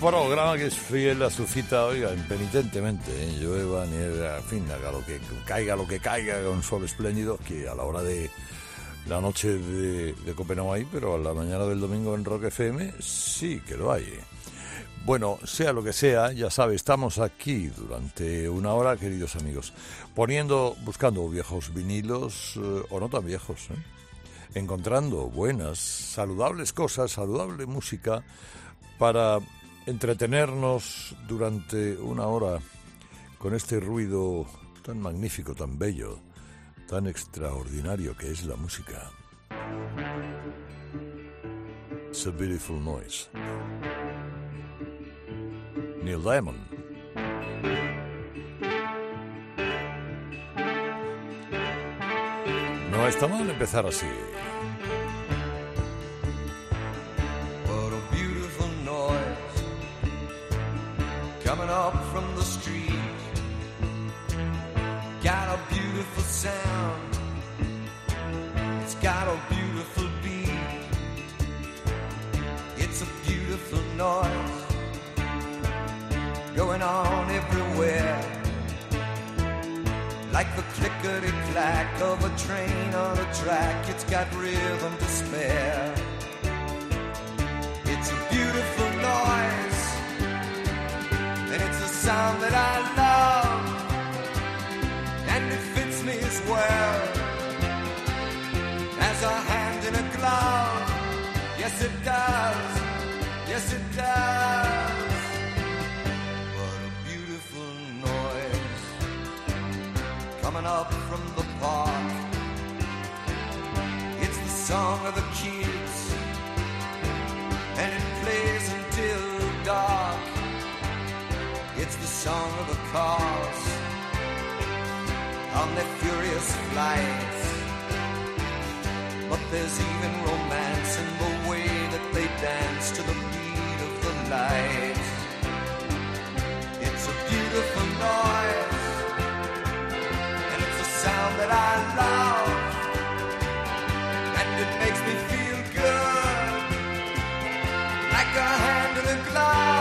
Programa que es fiel a su cita, oiga, impenitentemente, ¿eh? llueva, nieve, en fin, haga lo que caiga, lo que caiga, con sol espléndido, que a la hora de la noche de, Copenhague pero a la mañana del domingo en Rock FM sí que lo hay. Bueno, sea lo que sea, ya sabe, estamos aquí durante una hora, queridos amigos, poniendo, buscando viejos vinilos, eh, o no tan viejos, ¿eh? encontrando buenas, saludables cosas, saludable música, para entretenernos durante una hora con este ruido tan magnífico, tan bello, tan extraordinario que es la música. It's a beautiful noise. Neil Diamond. No está mal empezar así. Beautiful sound. It's got a beautiful beat. It's a beautiful noise going on everywhere. Like the clickety clack of a train on a track, it's got rhythm to spare. Yes, it does. Yes, it does. What a beautiful noise coming up from the park. It's the song of the kids and it plays until dark. It's the song of the cars on their furious flights. But there's even romance in the dance to the beat of the light. It's a beautiful noise, and it's a sound that I love, and it makes me feel good like a hand in a glove.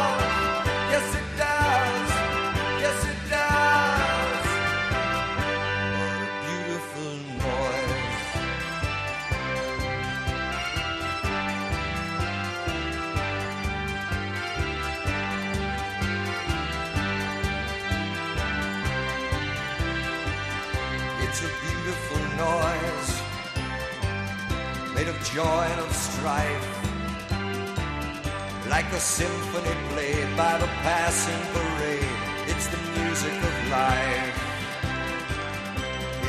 Like a symphony played by the passing parade. It's the music of life.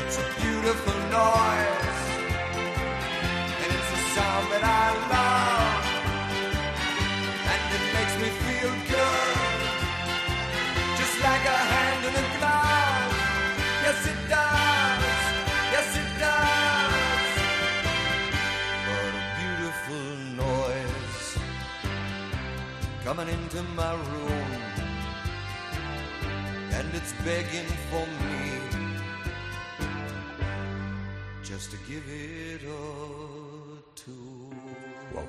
It's a beautiful noise, and it's begging for me just to give it a. Wow.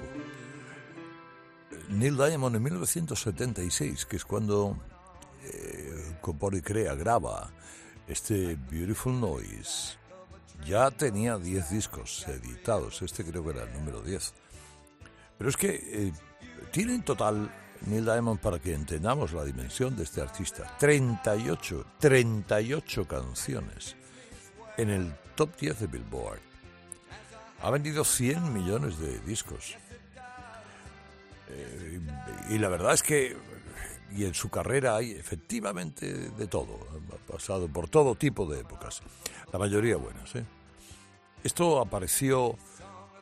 Neil Diamond en 1976, que es cuando eh, compone y crea, graba este Beautiful Noise. Ya tenía 10 discos editados, este creo que era el número 10. Pero es que eh, tiene en total Neil Diamond, para que entendamos la dimensión de este artista, 38, 38 canciones en el top 10 de Billboard. Ha vendido 100 millones de discos. Eh, y la verdad es que y en su carrera hay efectivamente de todo. Ha pasado por todo tipo de épocas. La mayoría buenas. ¿eh? Esto apareció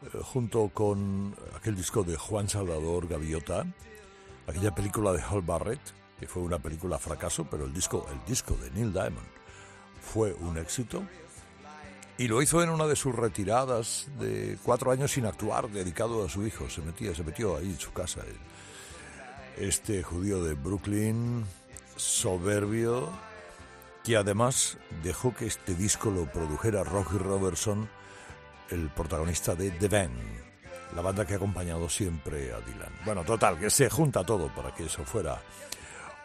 eh, junto con aquel disco de Juan Salvador Gaviota, aquella película de Hal Barrett, que fue una película fracaso, pero el disco, el disco de Neil Diamond fue un éxito. Y lo hizo en una de sus retiradas de cuatro años sin actuar, dedicado a su hijo. Se metía, se metió ahí en su casa. Este judío de Brooklyn, soberbio, que además dejó que este disco lo produjera Rocky Robertson, el protagonista de The Band, la banda que ha acompañado siempre a Dylan. Bueno, total, que se junta todo para que eso fuera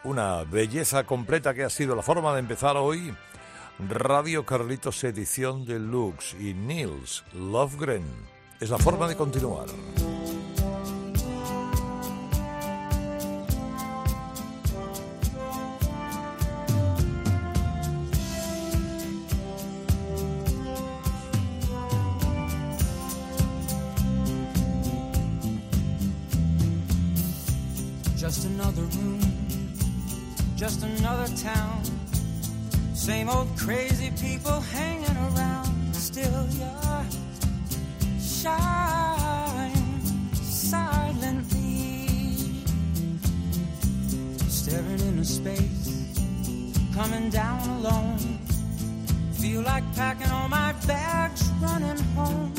una belleza completa que ha sido la forma de empezar hoy. Radio Carlitos edición deluxe y Nils Lovegren es la forma de continuar. Town. Same old crazy people hanging around. Still, you shine silently, staring into space, coming down alone. Feel like packing all my bags, running home.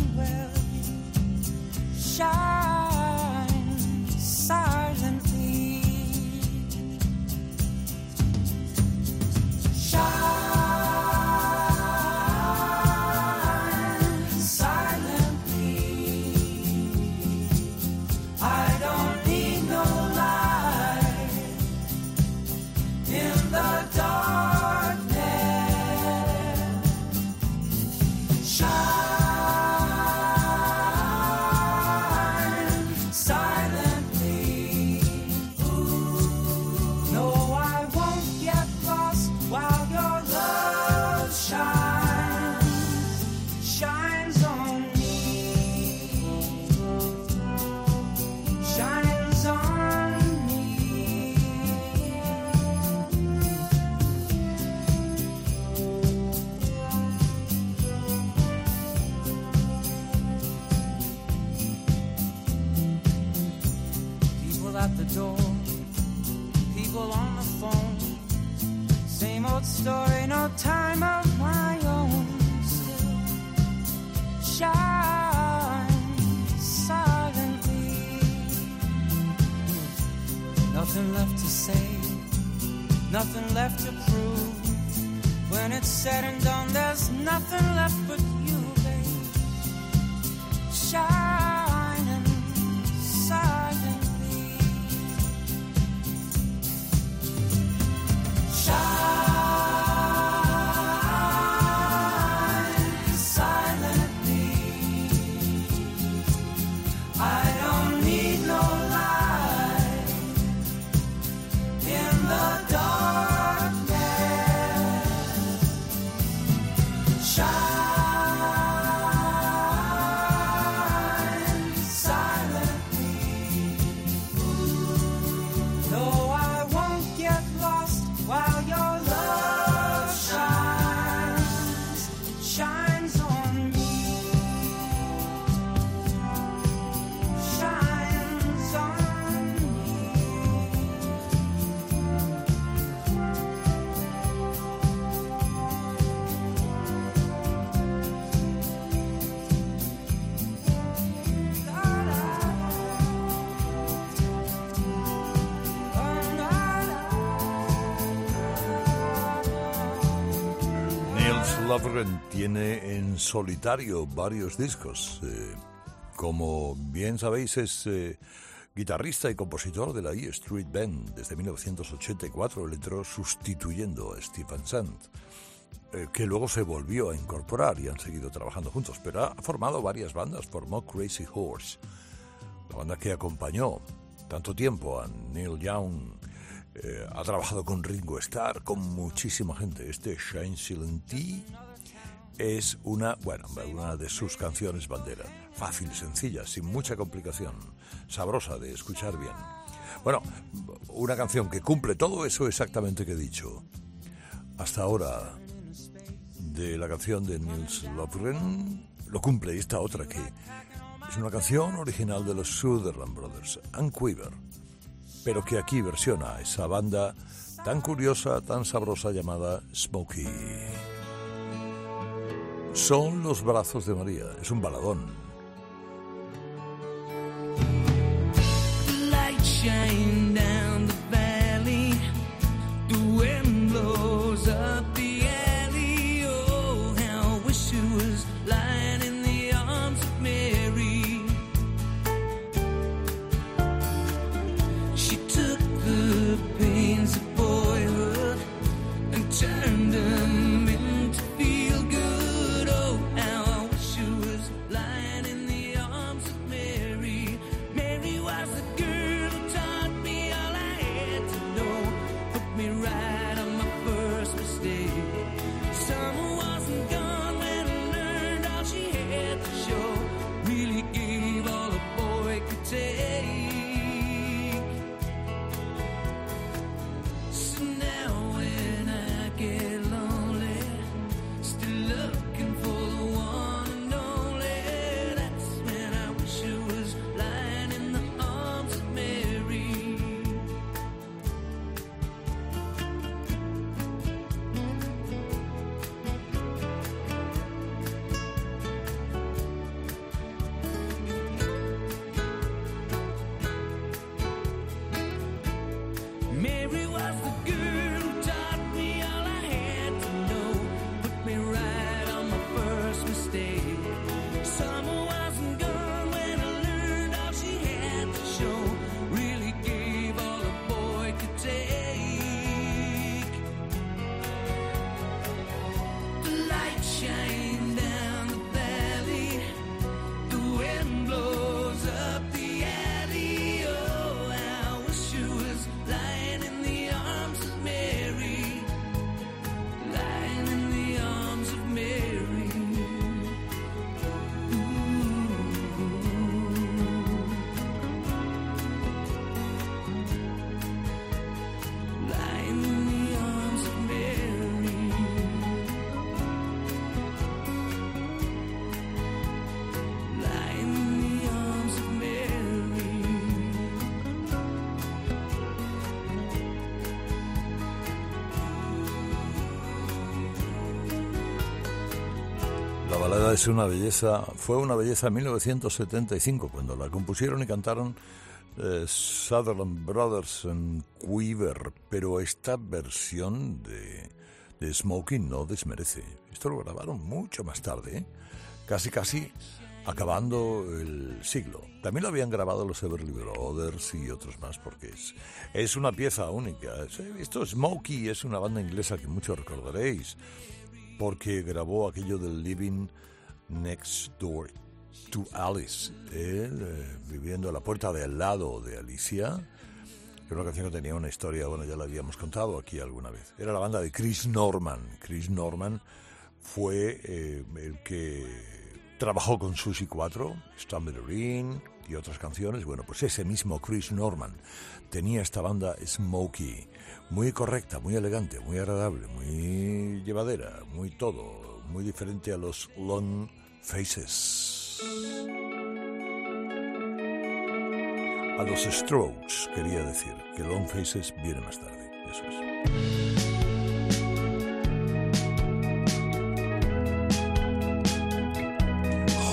Tiene en solitario varios discos. eh, como bien sabéis, es eh, guitarrista y compositor de la E Street Band. Desde 1984 le entró sustituyendo a Stephen Sant, eh, que luego se volvió a incorporar y han seguido trabajando juntos. Pero ha formado varias bandas, formó Crazy Horse, la banda que acompañó tanto tiempo a Neil Young. Eh, ha trabajado con Ringo Starr, con muchísima gente. Este Shine Silent Tea es una, bueno, una de sus canciones bandera. Fácil, sencilla, sin mucha complicación, sabrosa de escuchar bien. Bueno, una canción que cumple todo eso exactamente que he dicho. Hasta ahora, de la canción de Nils Lofgren, lo cumple esta otra que es una canción original de los Sutherland Brothers, and Quiver, pero que aquí versiona esa banda tan curiosa, tan sabrosa llamada Smokey. Son los brazos de María, es un baladón. Es una belleza, fue una belleza en 1975 cuando la compusieron y cantaron eh, Sutherland Brothers en Quiver, pero esta versión de, de Smokey no desmerece. Esto lo grabaron mucho más tarde, ¿eh? casi casi acabando el siglo. También lo habían grabado los Everly Brothers y otros más porque es, es una pieza única. Esto Smokey es una banda inglesa que muchos recordaréis porque grabó aquello del Living Next Door to Alice, él eh, viviendo a la puerta de al lado de Alicia, que una canción que tenía una historia, bueno, ya la habíamos contado aquí alguna vez. Era la banda de Chris Norman. Chris Norman fue eh, el que trabajó con Susie 4, Stumblin y otras canciones. Bueno, pues ese mismo Chris Norman tenía esta banda Smokey, muy correcta, muy elegante, muy agradable, muy llevadera, muy todo, muy diferente a los Long Faces. A los Strokes, quería decir, que Long Faces viene más tarde. Eso es.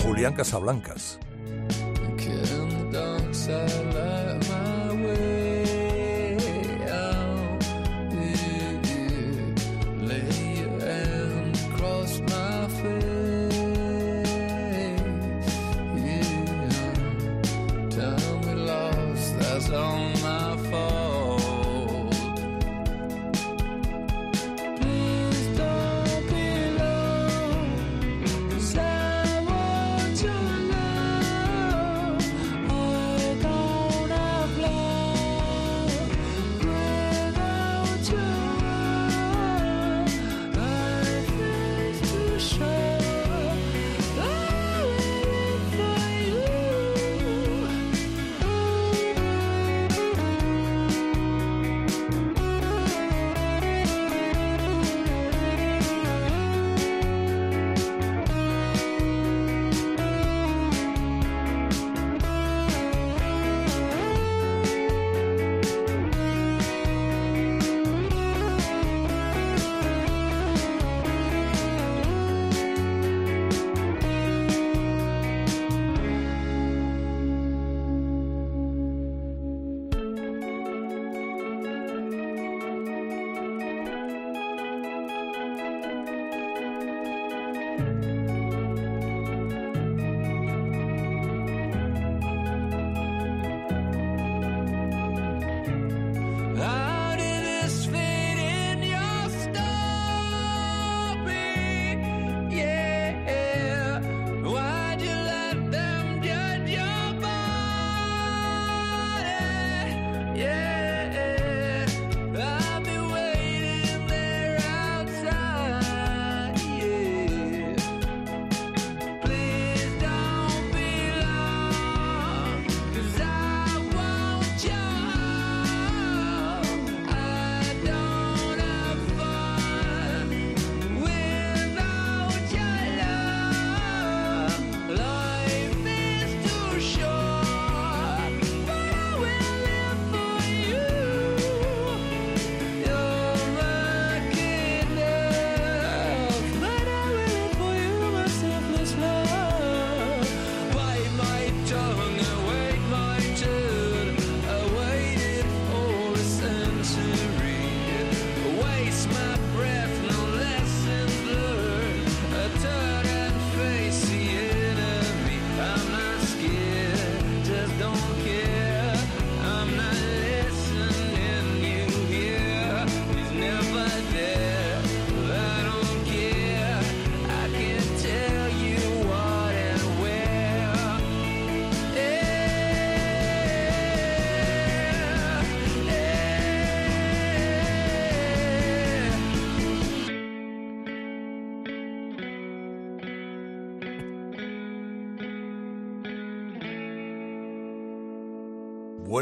Julián Casablancas.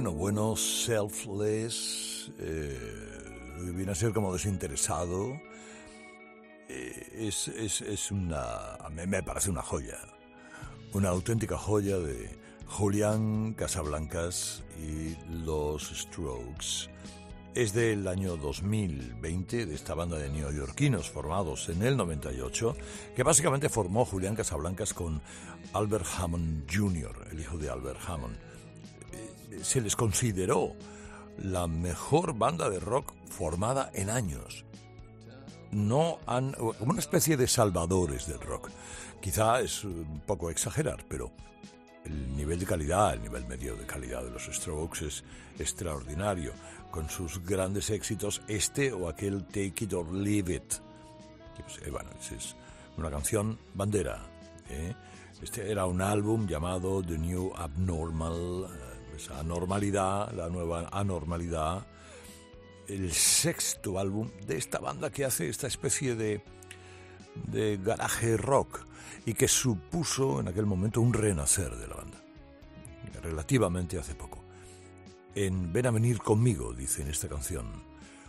Bueno, bueno, selfless, eh, viene a ser como desinteresado. Eh, es, es, es una. Me parece una joya. Una auténtica joya de Julián Casablancas y los Strokes. Es del año 2020 de esta banda de neoyorquinos formados en el 98, que básicamente formó Julián Casablancas con Albert Hammond Jr., el hijo de Albert Hammond. Se les consideró la mejor banda de rock formada en años. No han. como una especie de salvadores del rock. Quizá es un poco exagerar, pero el nivel de calidad, el nivel medio de calidad de los Strokes es extraordinario, con sus grandes éxitos, este o aquel Take It or Leave It. bueno, es, una canción bandera. ¿eh? Este era un álbum llamado The New Abnormal, esa anormalidad, la nueva anormalidad, el sexto álbum de esta banda que hace esta especie de, de garaje rock y que supuso en aquel momento un renacer de la banda, relativamente hace poco. En Ven a venir conmigo, dice en esta canción,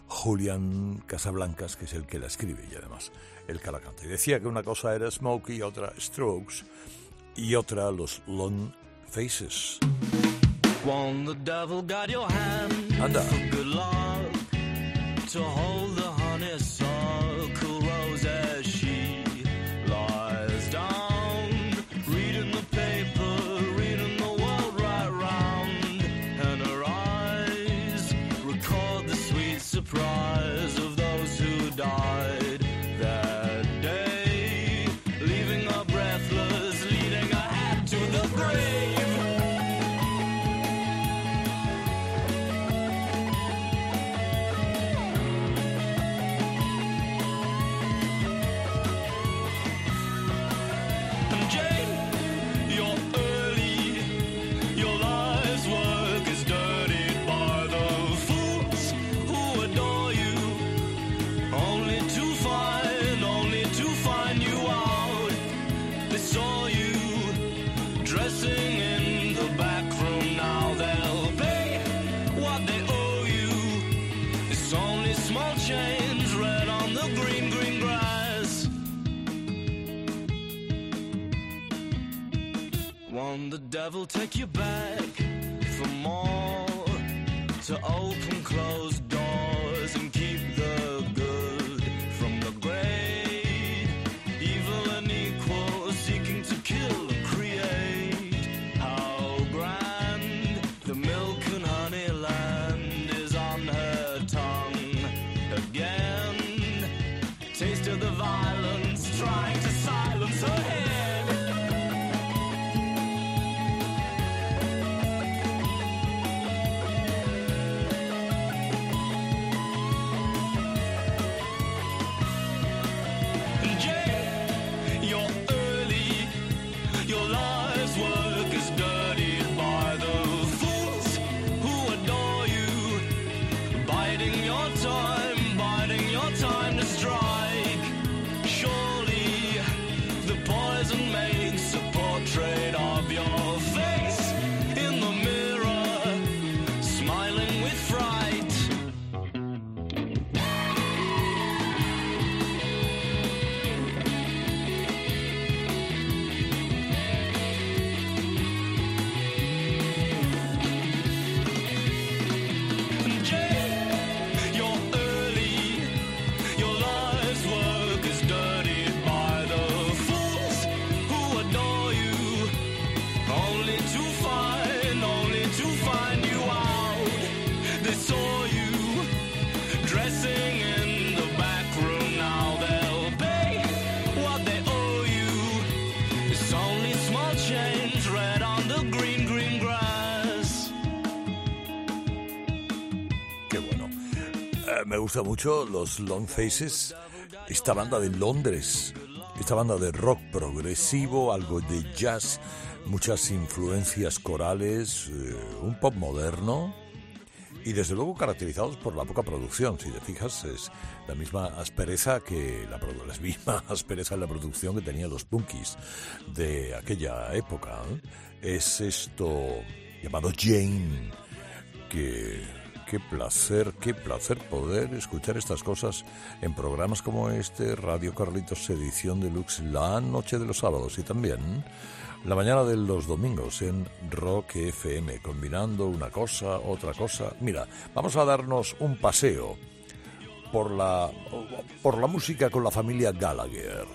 Julián Casablancas, que es el que la escribe y además el que la canta. Y decía que una cosa era Smokey, otra Strokes y otra los Long Faces. Won the devil got your hand Anda. for good luck to hold Won't the devil take you back for more? To open closed doors and keep the good gusta mucho los Long Faces, esta banda de Londres, esta banda de rock progresivo, algo de jazz, muchas influencias corales, eh, un pop moderno y desde luego caracterizados por la poca producción. Si te fijas, es la misma aspereza que la, la misma aspereza en la producción que tenían los Punkies de aquella época. ¿eh? Es esto llamado Jane qué, qué placer, qué placer poder escuchar estas cosas en programas como este, Radio Carlitos Edición Deluxe, la noche de los sábados y también la mañana de los domingos en Rock FM, combinando una cosa, otra cosa. Mira, vamos a darnos un paseo por la, por la música con la familia Gallagher.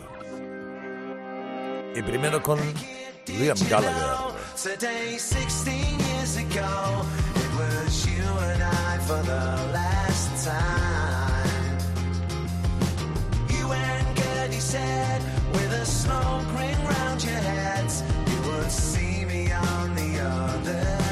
Y primero con Liam Gallagher. Today, 16 years ago, it was you and I for the last time. You said, with a smoke ring round your heads, you would see me on the other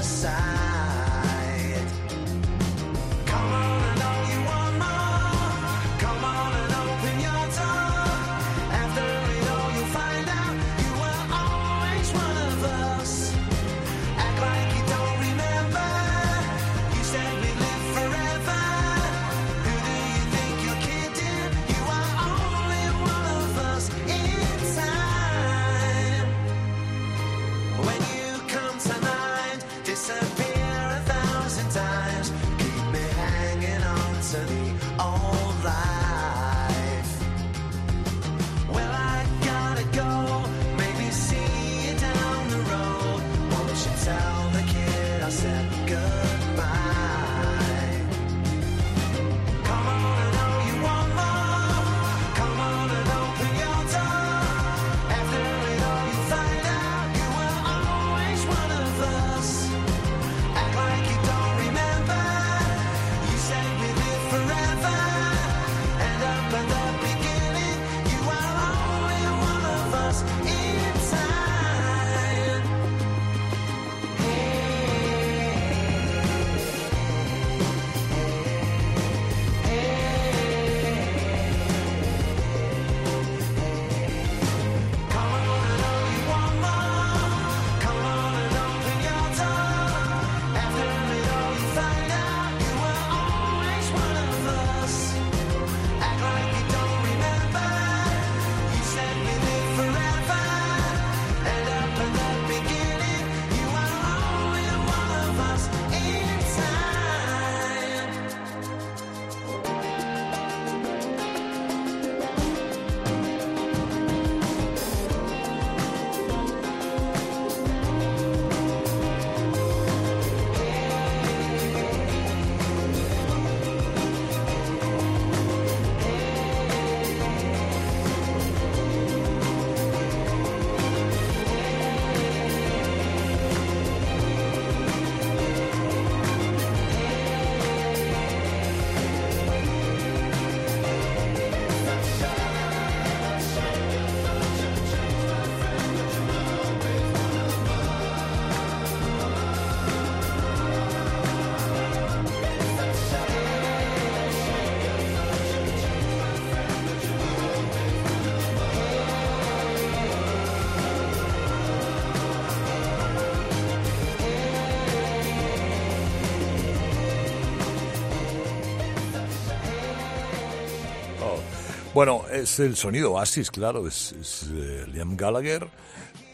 Bueno, es el sonido Oasis, claro, es, eh, Liam Gallagher.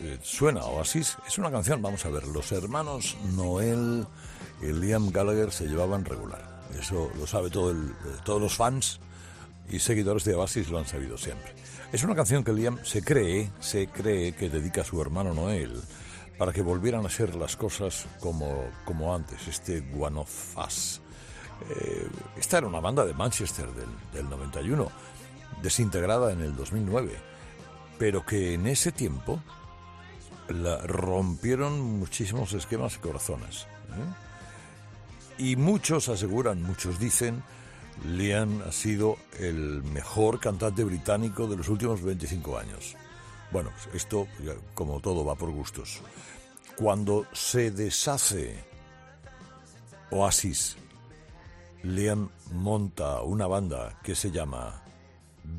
eh, suena Oasis, es una canción, vamos a ver, los hermanos Noel y Liam Gallagher se llevaban regular. Eso lo sabe todo el- eh, todos los fans y seguidores de Oasis lo han sabido siempre. Es una canción que Liam se cree, se cree que dedica a su hermano Noel para que volvieran a ser las cosas como, como antes, este One of Us. Eh, esta era una banda de Manchester del, del 91, desintegrada en el 2009, pero que en ese tiempo la rompieron muchísimos esquemas y corazones. ¿eh? Y muchos aseguran, muchos dicen, Liam ha sido el mejor cantante británico de los últimos 25 años. Bueno, esto, ya, como todo, va por gustos. Cuando se deshace Oasis, Liam monta una banda que se llama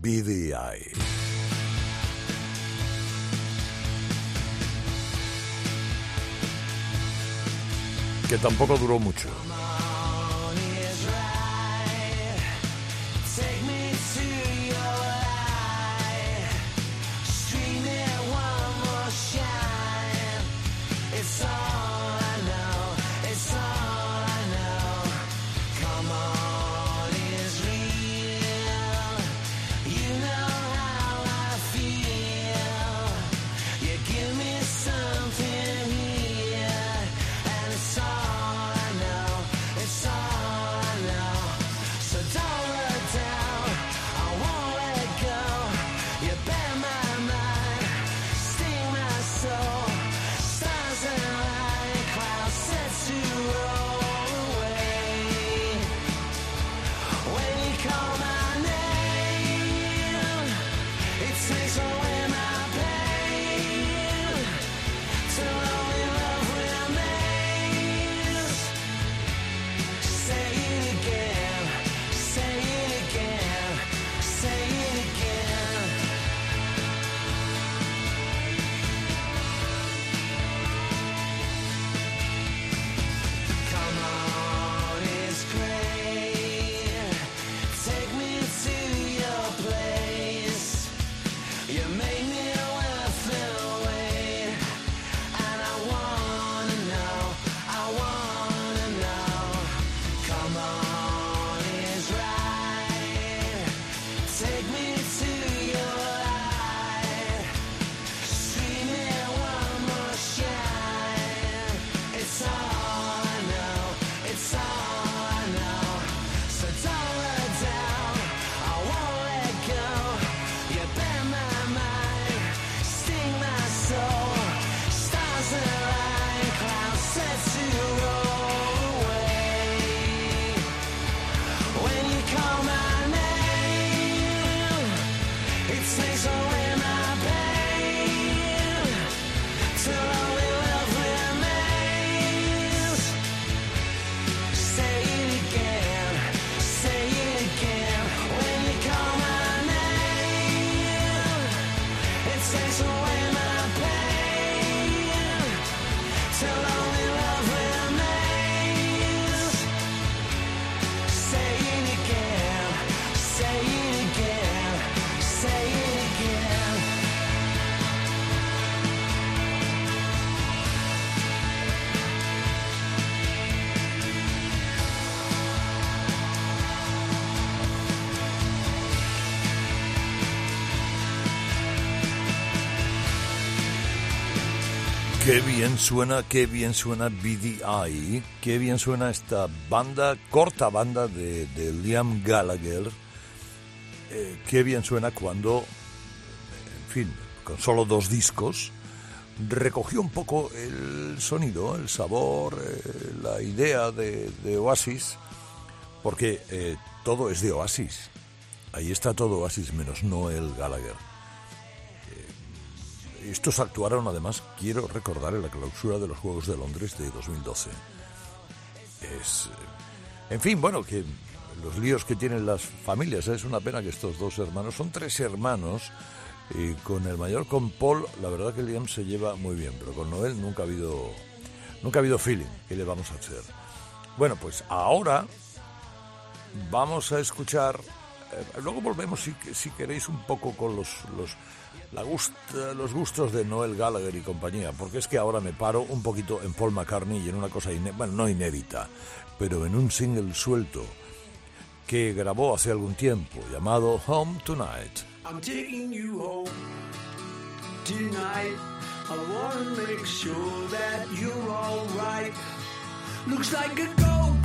BDI. Que tampoco duró mucho. You made me Qué bien suena, qué bien suena BDI, qué bien suena esta banda, corta banda de, Liam Gallagher, eh, qué bien suena cuando, en fin, con solo dos discos, recogió un poco el sonido, el sabor, eh, la idea de, de Oasis, porque eh, todo es de Oasis, ahí está todo Oasis menos Noel Gallagher. Estos actuaron además, quiero recordar, en la clausura de los Juegos de Londres de 2012. Es, eh, en fin, bueno, que los líos que tienen las familias, ¿eh? es una pena que estos dos hermanos, son tres hermanos, y con el mayor, con Paul, la verdad que Liam se lleva muy bien, pero con Noel nunca ha habido, nunca ha habido feeling, ¿qué le vamos a hacer? Bueno, pues ahora vamos a escuchar, luego volvemos si, queréis un poco con los, los la gusta, los gustos de Noel Gallagher y compañía, porque es que ahora me paro un poquito en Paul McCartney y en una cosa, bueno, no inédita, pero en un single suelto que grabó hace algún tiempo llamado Home Tonight. I'm taking you home tonight. I wanna make sure that you're alright. Looks like a go-go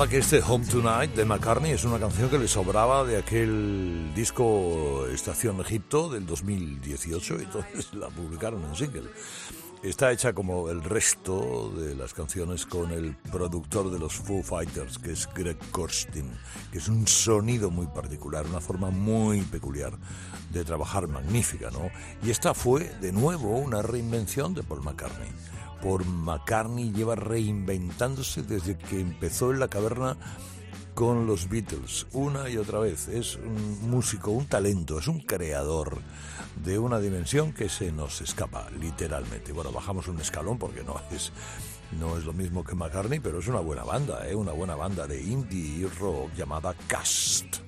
verdad que este Home Tonight de McCartney es una canción que le sobraba de aquel disco Estación Egipto del 2018 y entonces la publicaron en single. Está hecha como el resto de las canciones con el productor de los Foo Fighters, que es Greg Kurstin, que es un sonido muy particular, una forma muy peculiar de trabajar magnífica, ¿no? Y esta fue, de nuevo, una reinvención de Paul McCartney. Por McCartney lleva reinventándose desde que empezó en la caverna con los Beatles, una y otra vez. Es un músico, un talento, es un creador de una dimensión que se nos escapa, literalmente. Bueno, bajamos un escalón porque no es, no es lo mismo que McCartney, pero es una buena banda, ¿eh? una buena banda de indie rock llamada Cast.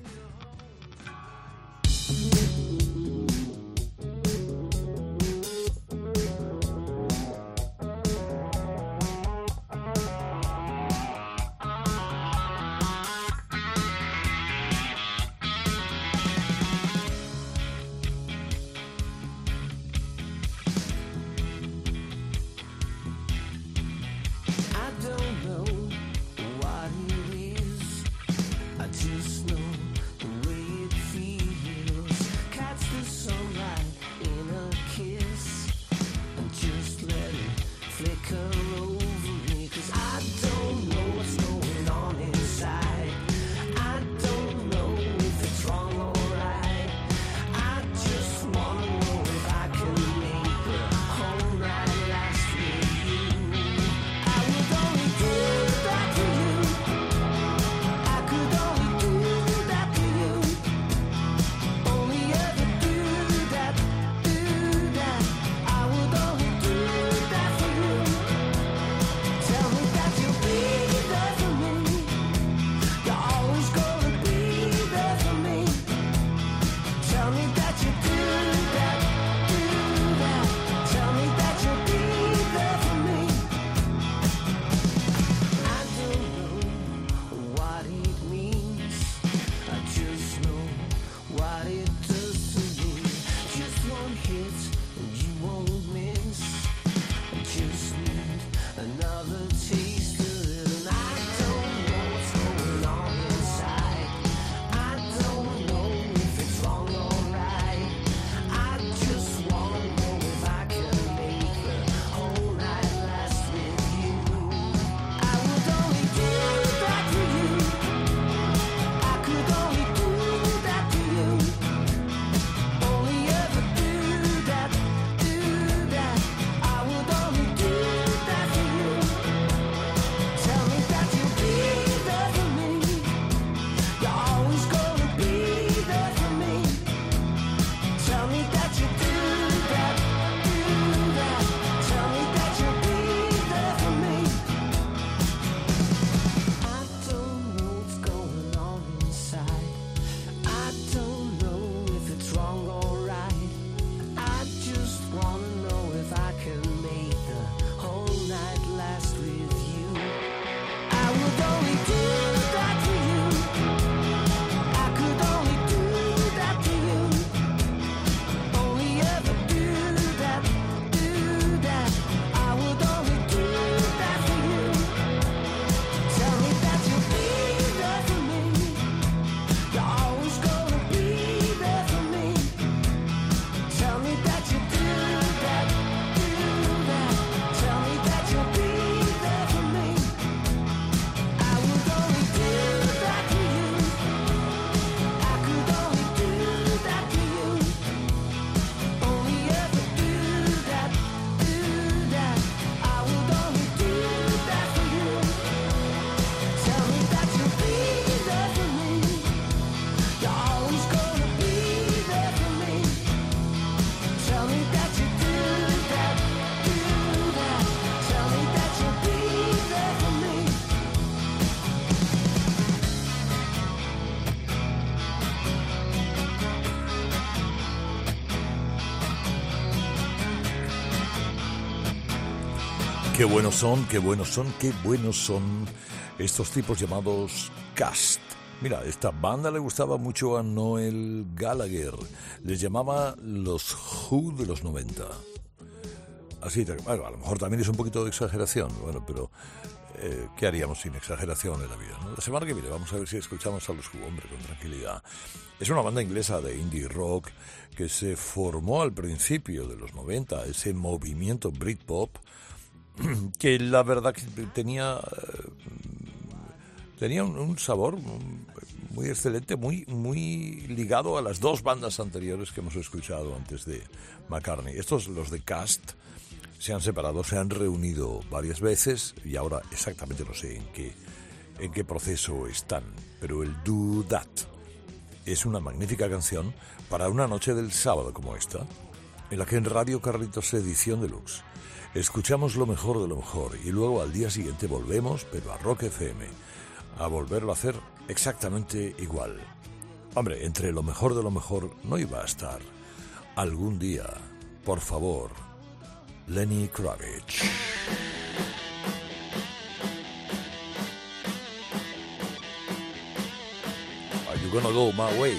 Qué buenos son, qué buenos son, qué buenos son estos tipos llamados Cast. Mira, esta banda le gustaba mucho a Noel Gallagher. Les llamaba los Who de los 90. Así, bueno, a lo mejor también es un poquito de exageración, bueno, pero eh, ¿qué haríamos sin exageración en la vida? no? La semana que viene vamos a ver si escuchamos a los Who, hombre, con tranquilidad. Es una banda inglesa de indie rock que se formó al principio de los 90, ese movimiento Britpop, que la verdad que tenía eh, tenía un, sabor muy excelente, muy muy ligado a las dos bandas anteriores que hemos escuchado antes de McCartney. Estos los de Cast se han separado, se han reunido varias veces y ahora exactamente no sé en qué en qué proceso están, pero el Do That es una magnífica canción para una noche del sábado como esta, en la que en Radio Carlitos Edición Deluxe escuchamos lo mejor de lo mejor y luego al día siguiente volvemos, pero a Rock FM, a volverlo a hacer exactamente igual. Hombre, entre lo mejor de lo mejor no iba a estar. Algún día, por favor, Lenny Kravitz. Are you gonna go my way?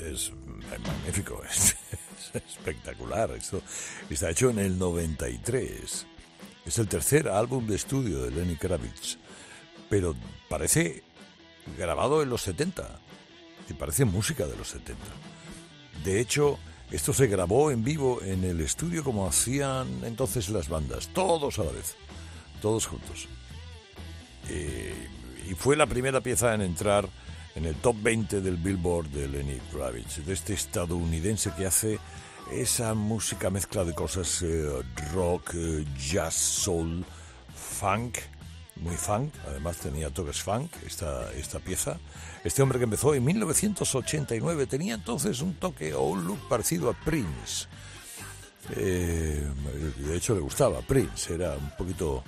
Es, magnífico, es, es espectacular. Esto está hecho en el 93. Es el tercer álbum de estudio de Lenny Kravitz, pero parece grabado en los 70 y parece música de los 70. De hecho, esto se grabó en vivo en el estudio como hacían entonces las bandas, todos a la vez, todos juntos. Eh, y fue la primera pieza en entrar en el top 20 del Billboard de Lenny Kravitz, de este estadounidense que hace esa música mezcla de cosas eh, rock, eh, jazz, soul, funk, muy funk, además tenía toques funk esta, esta pieza. Este hombre que empezó en 1989 tenía entonces un toque o un look parecido a Prince. Eh, de hecho le gustaba Prince, era un poquito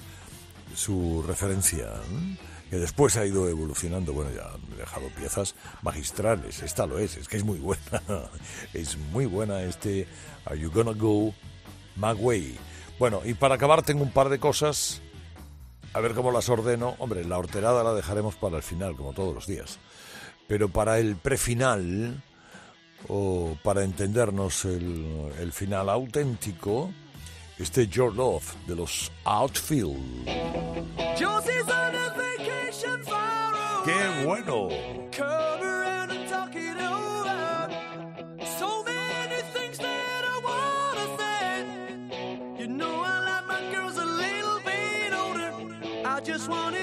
su referencia. Que después ha ido evolucionando, bueno, ya han dejado piezas magistrales, esta lo es, es que es muy buena, es muy buena este Are You Gonna Go My. Bueno, y para acabar tengo un par de cosas, a ver cómo las ordeno, hombre, la horterada la dejaremos para el final, como todos los días, pero para el prefinal, o para entendernos el, el final auténtico, este Your Love de los Outfield. Wanna say. You know I like my girls a little bit older. I just wanna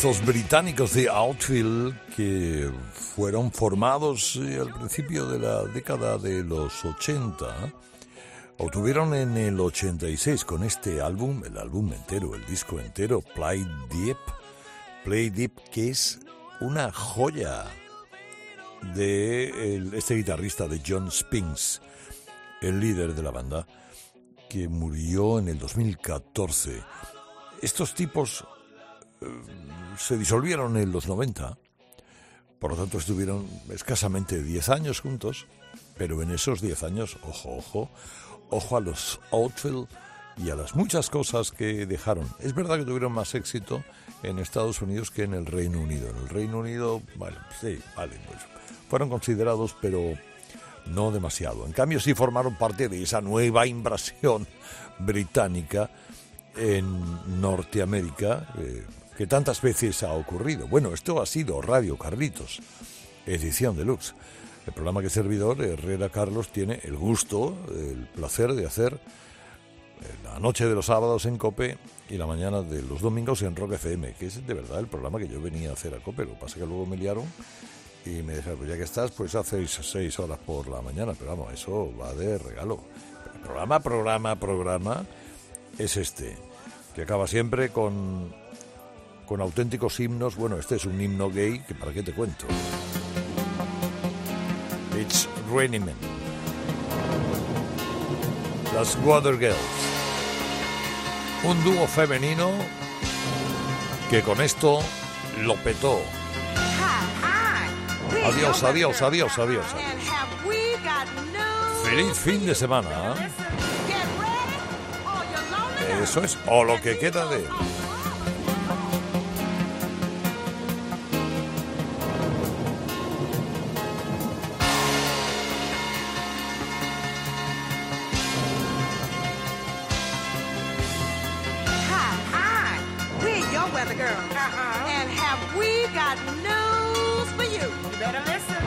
Estos británicos de Outfield que fueron formados eh, al principio de la década de los 80, obtuvieron en el 86 con este álbum, el álbum entero, el disco entero, Play Deep, Play Deep, que es una joya de este guitarrista de John Spinks, el líder de la banda, que murió en el 2014. Estos tipos se disolvieron en los 90, por lo tanto estuvieron escasamente 10 años juntos, pero en esos 10 años, ojo, ojo, ojo a los Outfield y a las muchas cosas que dejaron. Es verdad que tuvieron más éxito en Estados Unidos que en el Reino Unido. En el Reino Unido, bueno, sí, vale, pues fueron considerados, pero no demasiado. En cambio, sí formaron parte de esa nueva invasión británica en Norteamérica eh, que tantas veces ha ocurrido. Bueno, esto ha sido Radio Carlitos, edición deluxe. El programa que servidor, Herrera Carlos, tiene el gusto, el placer de hacer eh, la noche de los sábados en Cope y la mañana de los domingos en Rock FM, que es de verdad el programa que yo venía a hacer a Cope. Lo que pasa es que luego me liaron y me dijeron, pues ya que estás, pues haces seis horas por la mañana. Pero vamos, eso va de regalo. El programa, programa, programa es este, que acaba siempre con, con auténticos himnos. Bueno, este es un himno gay, que para qué te cuento. It's Raining Men. Las Water Girls. Un dúo femenino que con esto lo petó. Adiós, adiós, adiós, adiós. Feliz fin de semana. ¿eh? Eso es, o lo que queda de él. Weather girl. Uh-huh. And have we got news for you? You better listen.